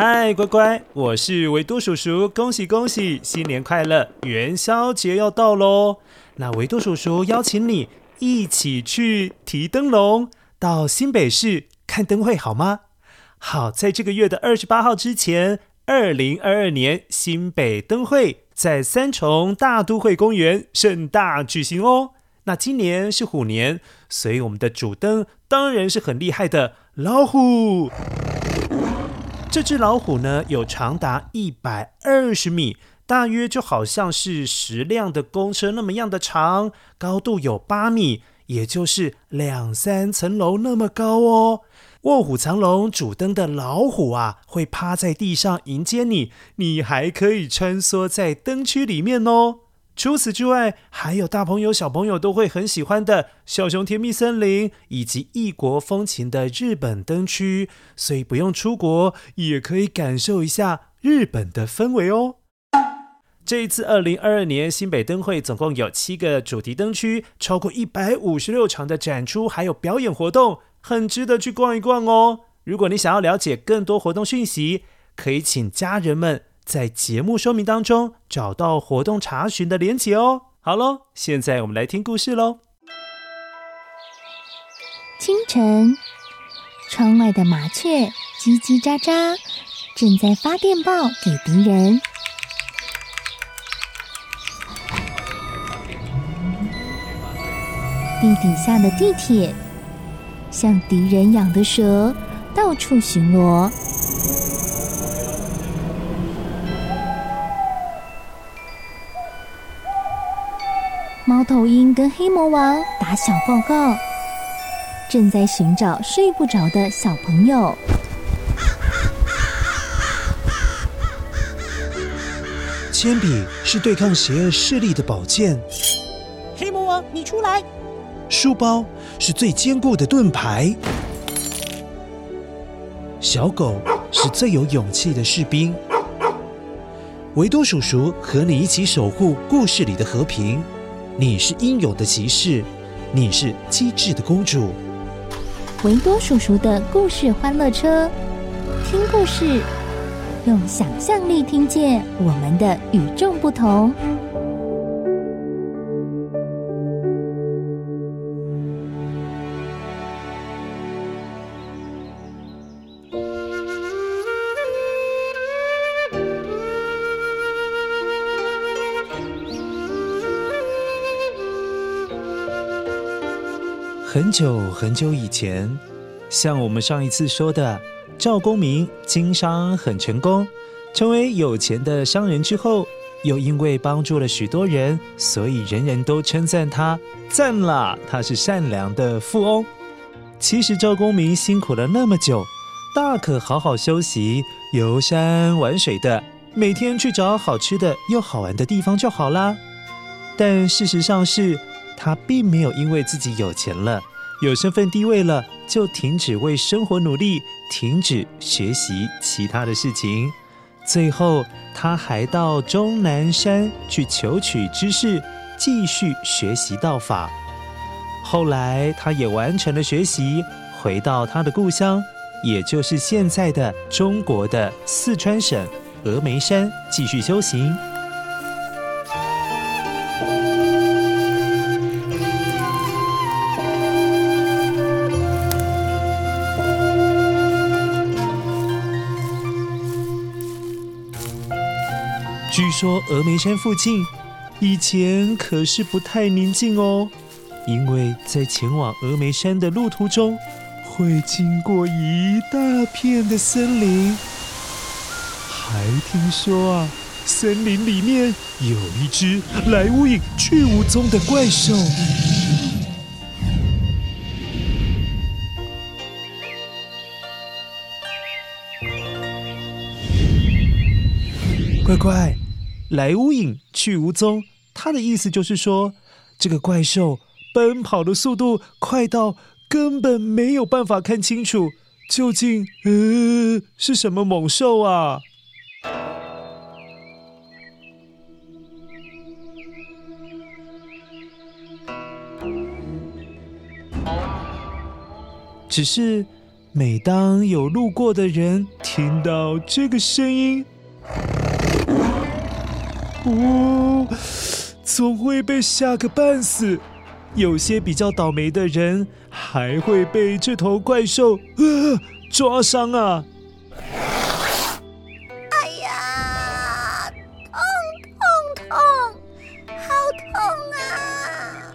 嗨，乖乖，我是维多叔叔，恭喜恭喜，新年快乐！元宵节要到喽，那维多叔叔邀请你一起去提灯笼，到新北市看灯会好吗？好，在这个月的二十八号之前，二零二二年新北灯会在三重大都会公园盛大举行哦。那今年是虎年，所以我们的主灯当然是很厉害的老虎。这只老虎呢，有长达一百二十米，大约就好像是十辆的公车那么样的长，高度有八米，也就是两三层楼那么高哦。卧虎藏龙主灯的老虎啊，会趴在地上迎接你，你还可以穿梭在灯区里面哦。除此之外，还有大朋友小朋友都会很喜欢的小熊甜蜜森林，以及异国风情的日本灯区，所以不用出国也可以感受一下日本的氛围哦。这一次二零二二年新北灯会总共有七个主题灯区，超过一百五十六场的展出，还有表演活动，很值得去逛一逛哦。如果你想要了解更多活动讯息，可以请家人们。在节目说明当中找到活动查询的连结哦。好喽，现在我们来听故事喽。清晨，窗外的麻雀叽叽喳喳，正在发电报给敌人。地底下的地铁，像敌人养的蛇，到处巡逻。头鹰跟黑魔王打小报告，正在寻找睡不着的小朋友。铅笔是对抗邪恶势力的宝剑。黑魔王，你出来！书包是最坚固的盾牌。小狗是最有勇气的士兵。维多叔叔和你一起守护故事里的和平。你是英勇的骑士，你是机智的公主。维多叔叔的故事欢乐车，听故事，用想象力听见我们的与众不同。很久很久以前，像我们上一次说的，赵公明经商很成功，成为有钱的商人之后，又因为帮助了许多人，所以人人都称赞他，赞啦，他是善良的富翁。其实赵公明辛苦了那么久，大可好好休息，游山玩水的，每天去找好吃的又好玩的地方就好啦。但事实上是。他并没有因为自己有钱了、有身份地位了，就停止为生活努力，停止学习其他的事情。最后，他还到终南山去求取知识，继续学习道法。后来，他也完成了学习，回到他的故乡，也就是现在的中国的四川省峨眉山，继续修行。说峨眉山附近以前可是不太宁静哦，因为在前往峨眉山的路途中，会经过一大片的森林。还听说啊，森林里面有一只来无影去无踪的怪兽。乖乖。来无影去无踪，他的意思就是说，这个怪兽奔跑的速度快到根本没有办法看清楚，究竟呃是什么猛兽啊？只是每当有路过的人听到这个声音，哦，总会被吓个半死。有些比较倒霉的人，还会被这头怪兽呃抓伤啊！哎呀，痛痛痛，好痛啊！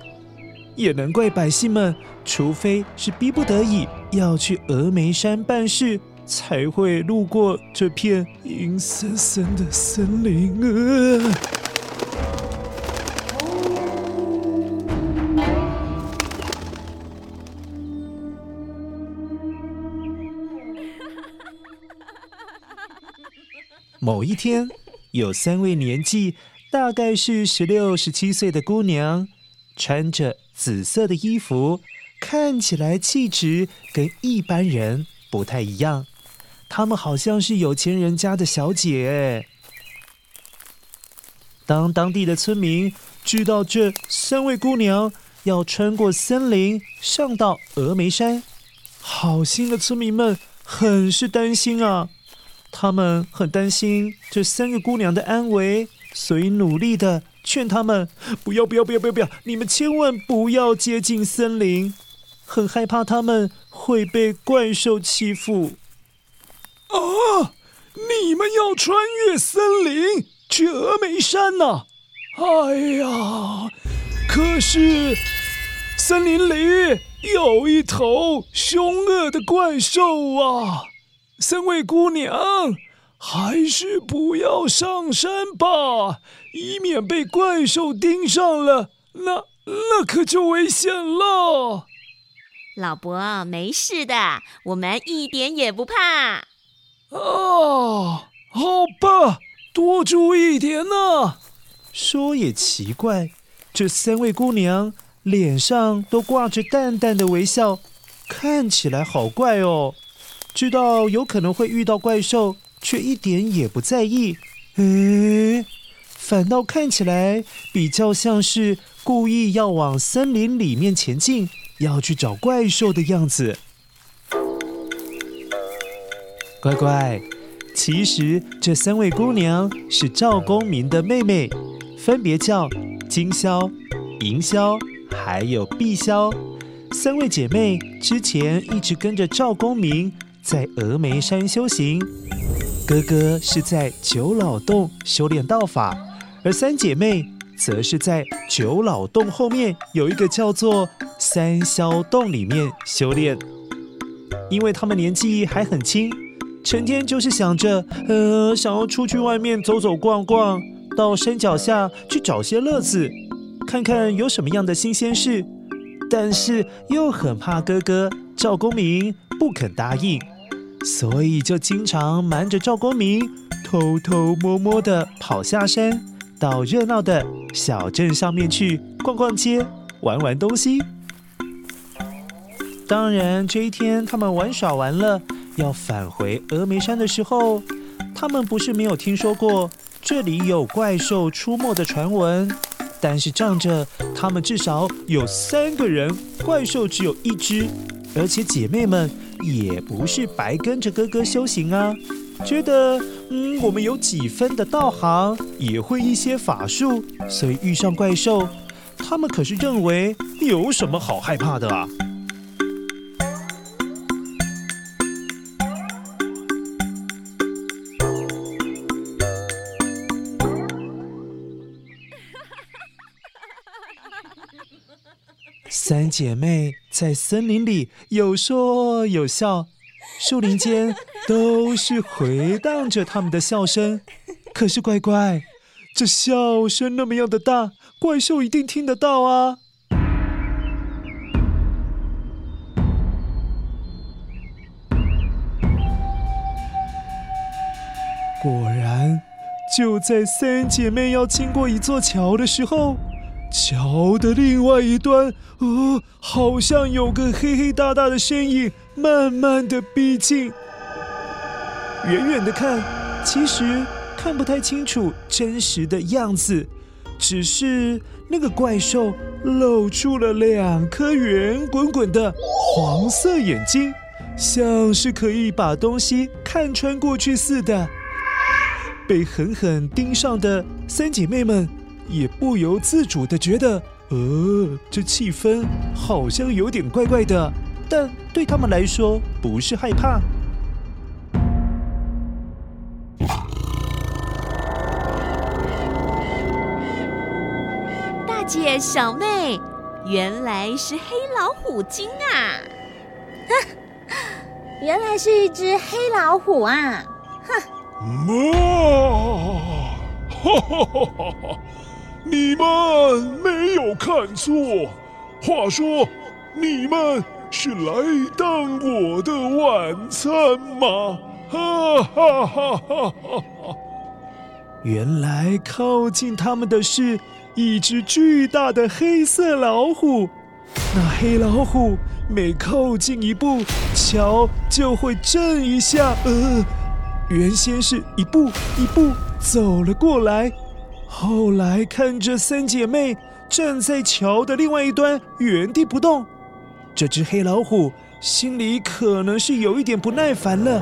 也难怪百姓们，除非是逼不得已要去峨眉山办事，才会路过这片阴森森的森林啊。某一天，有三位年纪大概是十六、十七岁的姑娘，穿着紫色的衣服，看起来气质跟一般人不太一样。她们好像是有钱人家的小姐。当当地的村民知道这三位姑娘要穿过森林上到峨眉山，好心的村民们很是担心啊。他们很担心这三个姑娘的安危，所以努力的劝他们不要、不要、不要、不要、不要，你们千万不要接近森林，很害怕他们会被怪兽欺负。啊！你们要穿越森林去峨眉山呐、啊？哎呀，可是森林里有一头凶恶的怪兽啊！三位姑娘，还是不要上山吧，以免被怪兽盯上了，那那可就危险了。老伯，没事的，我们一点也不怕。啊，好吧，多注意点呢。说也奇怪，这三位姑娘脸上都挂着淡淡的微笑，看起来好怪哦。知道有可能会遇到怪兽，却一点也不在意。诶，反倒看起来比较像是故意要往森林里面前进，要去找怪兽的样子。乖乖，其实这三位姑娘是赵公明的妹妹，分别叫金萧、银萧，还有碧霄。三位姐妹之前一直跟着赵公明。在峨眉山修行，哥哥是在九老洞修炼道法，而三姐妹则是在九老洞后面有一个叫做三霄洞里面修炼。因为他们年纪还很轻，成天就是想着，呃，想要出去外面走走逛逛，到山脚下去找些乐子，看看有什么样的新鲜事，但是又很怕哥哥赵公明不肯答应。所以就经常瞒着赵公明，偷偷摸摸的跑下山，到热闹的小镇上面去逛逛街，玩玩东西。当然，这一天他们玩耍完了，要返回峨眉山的时候，他们不是没有听说过这里有怪兽出没的传闻，但是仗着他们至少有三个人，怪兽只有一只，而且姐妹们。也不是白跟着哥哥修行啊，觉得嗯，我们有几分的道行，也会一些法术，所以遇上怪兽，他们可是认为有什么好害怕的啊？三姐妹在森林里有说有笑，树林间都是回荡着他们的笑声。可是乖乖，这笑声那么样的大，怪兽一定听得到啊！果然，就在三姐妹要经过一座桥的时候。桥的另外一端，呃，好像有个黑黑大大的身影，慢慢的逼近。远远的看，其实看不太清楚真实的样子，只是那个怪兽露出了两颗圆滚滚的黄色眼睛，像是可以把东西看穿过去似的。被狠狠盯上的三姐妹们也不由自主的觉得，呃，这气氛好像有点怪怪的。但对他们来说，不是害怕。大姐、小妹，原来是黑老虎精啊！原来是一只黑老虎啊！哼！妈！哈哈哈哈！你们没有看错，话说你们是来当我的晚餐吗？哈哈哈哈哈哈！原来靠近他们的是一只巨大的黑色老虎，那黑老虎每靠近一步，桥就会震一下。呃，原先是一步一步走了过来，后来看着三姐妹站在桥的另外一端原地不动，这只黑老虎心里可能是有一点不耐烦了。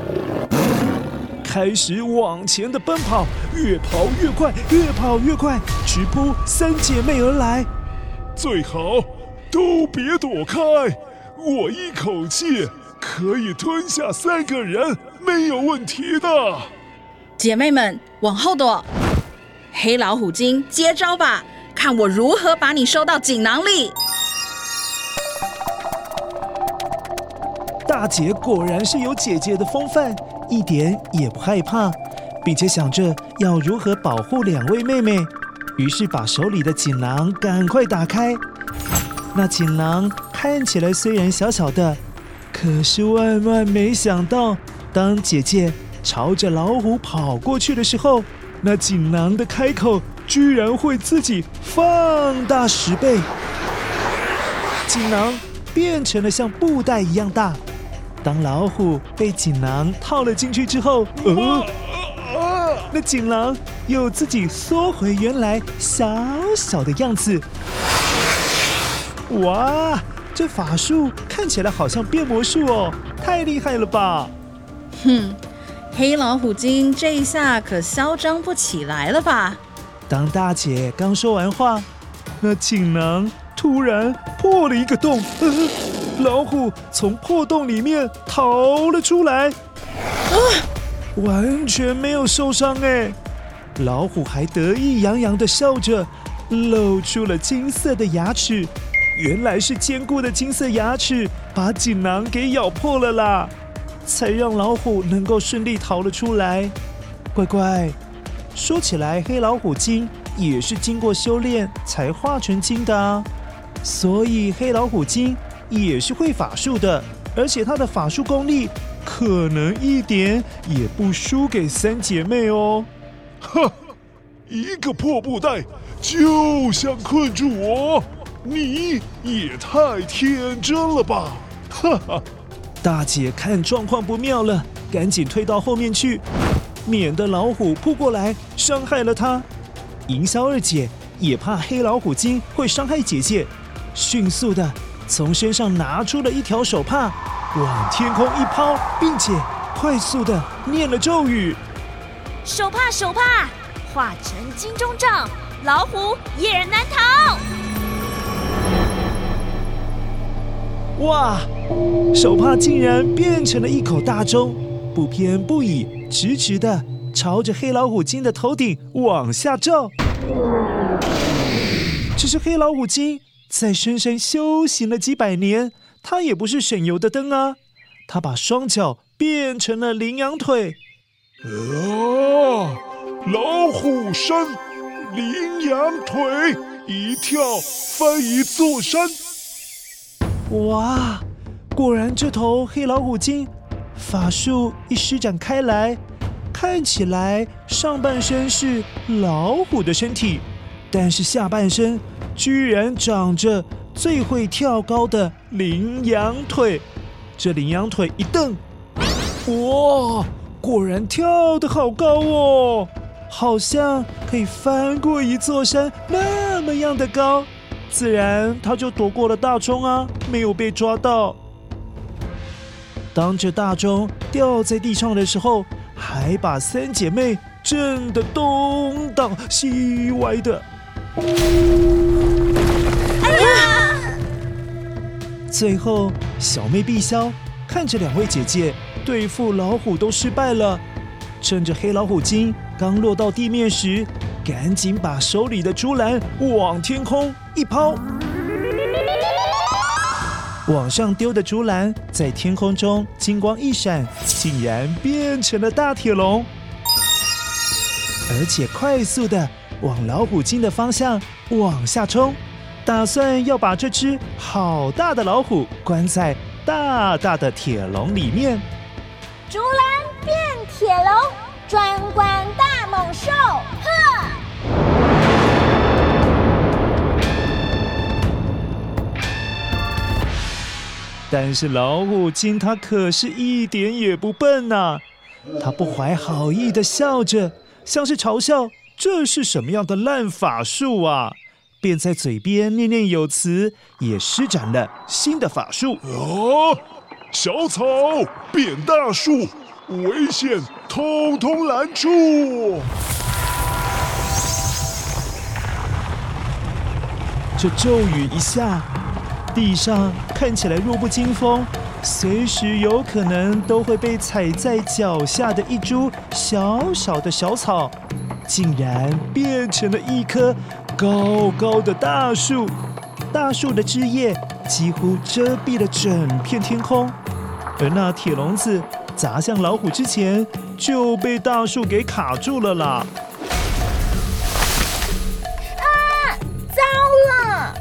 开始往前的奔跑，越跑越快，越跑越快，直扑三姐妹而来。最好都别躲开，我一口气可以吞下三个人，没有问题的。姐妹们往后躲，黑老虎精接招吧，看我如何把你收到锦囊里。大姐果然是有姐姐的风范。一点也不害怕，并且想着要如何保护两位妹妹，于是把手里的锦囊赶快打开。那锦囊看起来虽然小小的，可是万万没想到，当姐姐朝着老虎跑过去的时候，那锦囊的开口居然会自己放大十倍，锦囊变成了像布袋一样大。当老虎被锦囊套了进去之后，呃，那锦囊又自己缩回原来小小的样子。哇，这法术看起来好像变魔术哦，太厉害了吧！哼，黑老虎精这一下可嚣张不起来了吧？当大姐刚说完话，那锦囊突然破了一个洞。呃 老虎从破洞里面逃了出来，啊，完全没有受伤哎！老虎还得意洋洋地笑着，露出了金色的牙齿。原来是坚固的金色牙齿把锦囊给咬破了啦，才让老虎能够顺利逃了出来。乖乖，说起来，黑老虎精也是经过修炼才化成精的啊，所以黑老虎精。也是会法术的，而且他的法术功力可能一点也不输给三姐妹哦。哈，一个破布袋就想困住我，你也太天真了吧！哈哈，大姐看状况不妙了，赶紧退到后面去，免得老虎扑过来伤害了她。营销二姐也怕黑老虎精会伤害姐姐，迅速的。从身上拿出了一条手帕，往天空一抛，并且快速地念了咒语：“手帕，手帕，化成金钟罩，老虎也难逃。”哇！手帕竟然变成了一口大钟，不偏不倚，直直的朝着黑老虎精的头顶往下照。这是黑老虎精。在深山修行了几百年，他也不是省油的灯啊！他把双脚变成了羚羊腿。啊！老虎身，羚羊腿，一跳翻一座山。哇！果然，这头黑老虎精法术一施展开来，看起来上半身是老虎的身体，但是下半身。居然长着最会跳高的羚羊腿，这羚羊腿一蹬，哇，果然跳得好高哦，好像可以翻过一座山那么样的高，自然他就躲过了大钟啊，没有被抓到。当这大钟掉在地上的时候，还把三姐妹震得东倒西歪的。哎呀！最后，小妹碧霄看着两位姐姐对付老虎都失败了，趁着黑老虎精刚落到地面时，赶紧把手里的竹篮往天空一抛。往上丢的竹篮在天空中金光一闪，竟然变成了大铁笼，而且快速的往老虎精的方向往下冲，打算要把这只好大的老虎关在大大的铁笼里面。竹篮变铁笼，专关大猛兽，呵！但是老虎精它可是一点也不笨呐、啊，它不怀好意的笑着，像是嘲笑这是什么样的烂法术啊，便在嘴边念念有词，也施展了新的法术。哦！小草变大树，危险通通拦住！这咒语一下。地上看起来弱不禁风，随时有可能都会被踩在脚下的一株小小的小草，竟然变成了一棵高高的大树。大树的枝叶几乎遮蔽了整片天空，而那铁笼子砸向老虎之前就被大树给卡住了啦。啊，糟了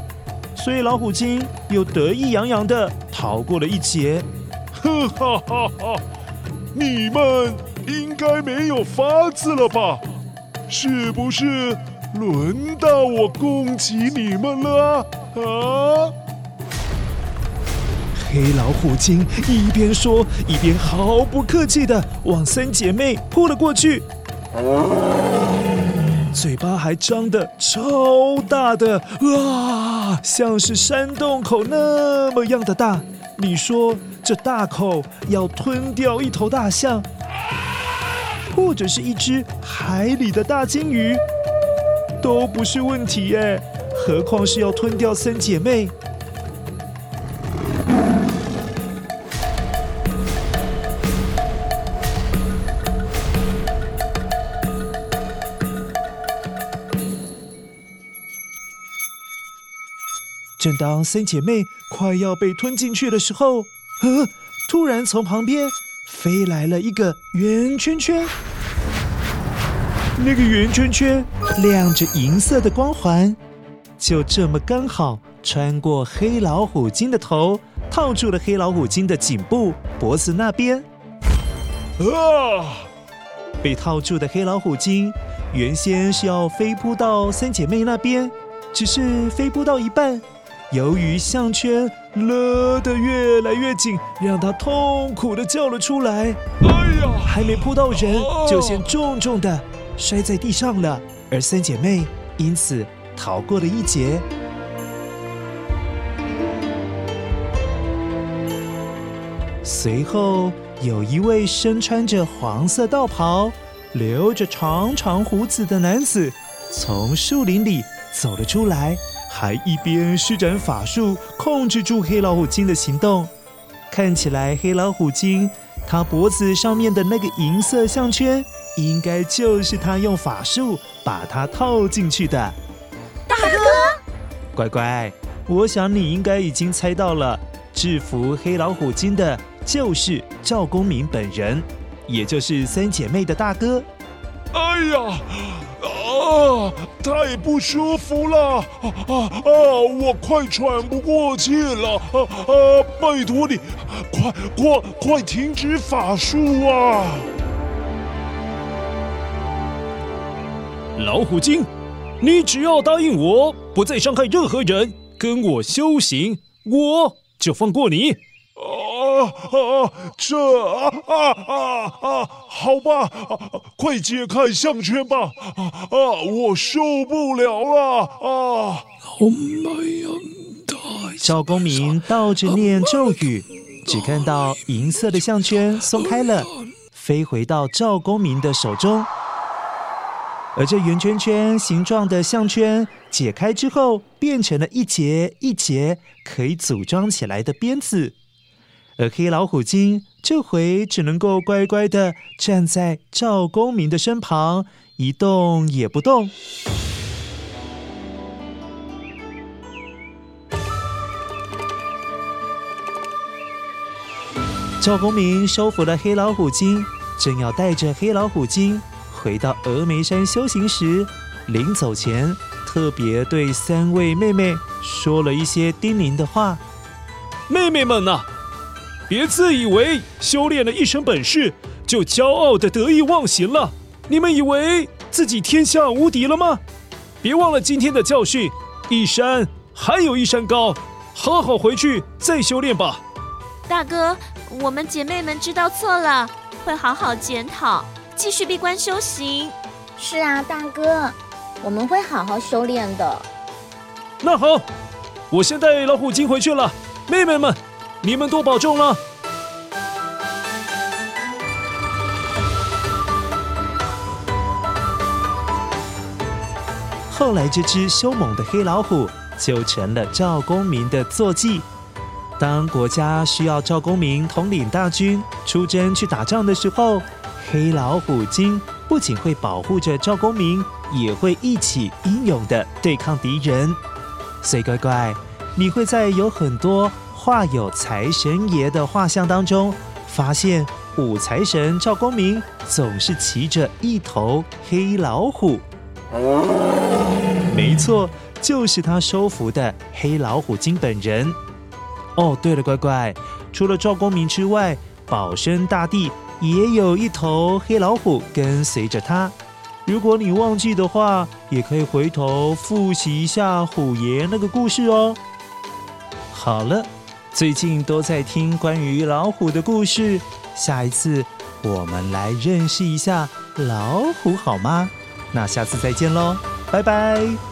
所以老虎精又得意洋洋地逃过了一劫。哈哈哈哈！你们应该没有法子了吧？是不是轮到我攻击你们了啊？黑老虎精一边说，一边毫不客气的往三姐妹扑了过去。嘴巴还张得超大的啊，像是山洞口那么样的大。你说这大口要吞掉一头大象，或者是一只海里的大鲸鱼，都不是问题耶。何况是要吞掉三姐妹。正当三姐妹快要被吞进去的时候，呃，突然从旁边飞来了一个圆圈圈。那个圆圈圈亮着银色的光环，就这么刚好穿过黑老虎精的头，套住了黑老虎精的颈部、脖子那边。啊！被套住的黑老虎精原先是要飞扑到三姐妹那边，只是飞扑到一半。由于项圈勒得越来越紧，让他痛苦的叫了出来。哎呀！还没扑到人，就先重重的摔在地上了。而三姐妹因此逃过了一劫。随后，有一位身穿着黄色道袍、留着长长胡子的男子从树林里走了出来。还一边施展法术控制住黑老虎精的行动，看起来黑老虎精他脖子上面的那个银色项圈，应该就是他用法术把它套进去的。大哥，乖乖，我想你应该已经猜到了，制服黑老虎精的就是赵公明本人，也就是三姐妹的大哥。哎呀！啊，太不舒服了！啊啊啊！我快喘不过气了！啊啊！拜托你，快快快停止法术啊！老虎精，你只要答应我，不再伤害任何人，跟我修行，我就放过你。啊！这啊啊啊啊！好吧，啊、快解开项圈吧！啊啊！我受不了了啊！赵公明倒着念咒语，只看到银色的项圈松开了，飞回到赵公明的手中。而这圆圈圈形状的项圈解开之后，变成了一节一节可以组装起来的鞭子。而黑老虎精这回只能够乖乖的站在赵公明的身旁，一动也不动。赵公明收服了黑老虎精，正要带着黑老虎精回到峨眉山修行时，临走前特别对三位妹妹说了一些叮咛的话：“妹妹们呐，别自以为修炼了一身本事就骄傲的得意忘形了。你们以为自己天下无敌了吗？别忘了今天的教训，一山还有一山高，好好回去再修炼吧。”大哥。我们姐妹们知道错了，会好好检讨，继续闭关修行。是啊，大哥，我们会好好修炼的。那好，我先带老虎精回去了。妹妹们，你们多保重了。后来，这只凶猛的黑老虎就成了赵公明的坐骑。当国家需要赵公明统领大军出征去打仗的时候，黑老虎精不仅会保护着赵公明，也会一起英勇的对抗敌人。所以乖乖，你会在有很多画有财神爷的画像当中，发现武财神赵公明总是骑着一头黑老虎。没错，就是他收服的黑老虎精本人。哦，对了，乖乖，除了赵公明之外，保生大帝也有一头黑老虎跟随着他。如果你忘记的话，也可以回头复习一下虎爷那个故事哦。好了，最近都在听关于老虎的故事，下一次我们来认识一下老虎好吗？那下次再见喽，拜拜。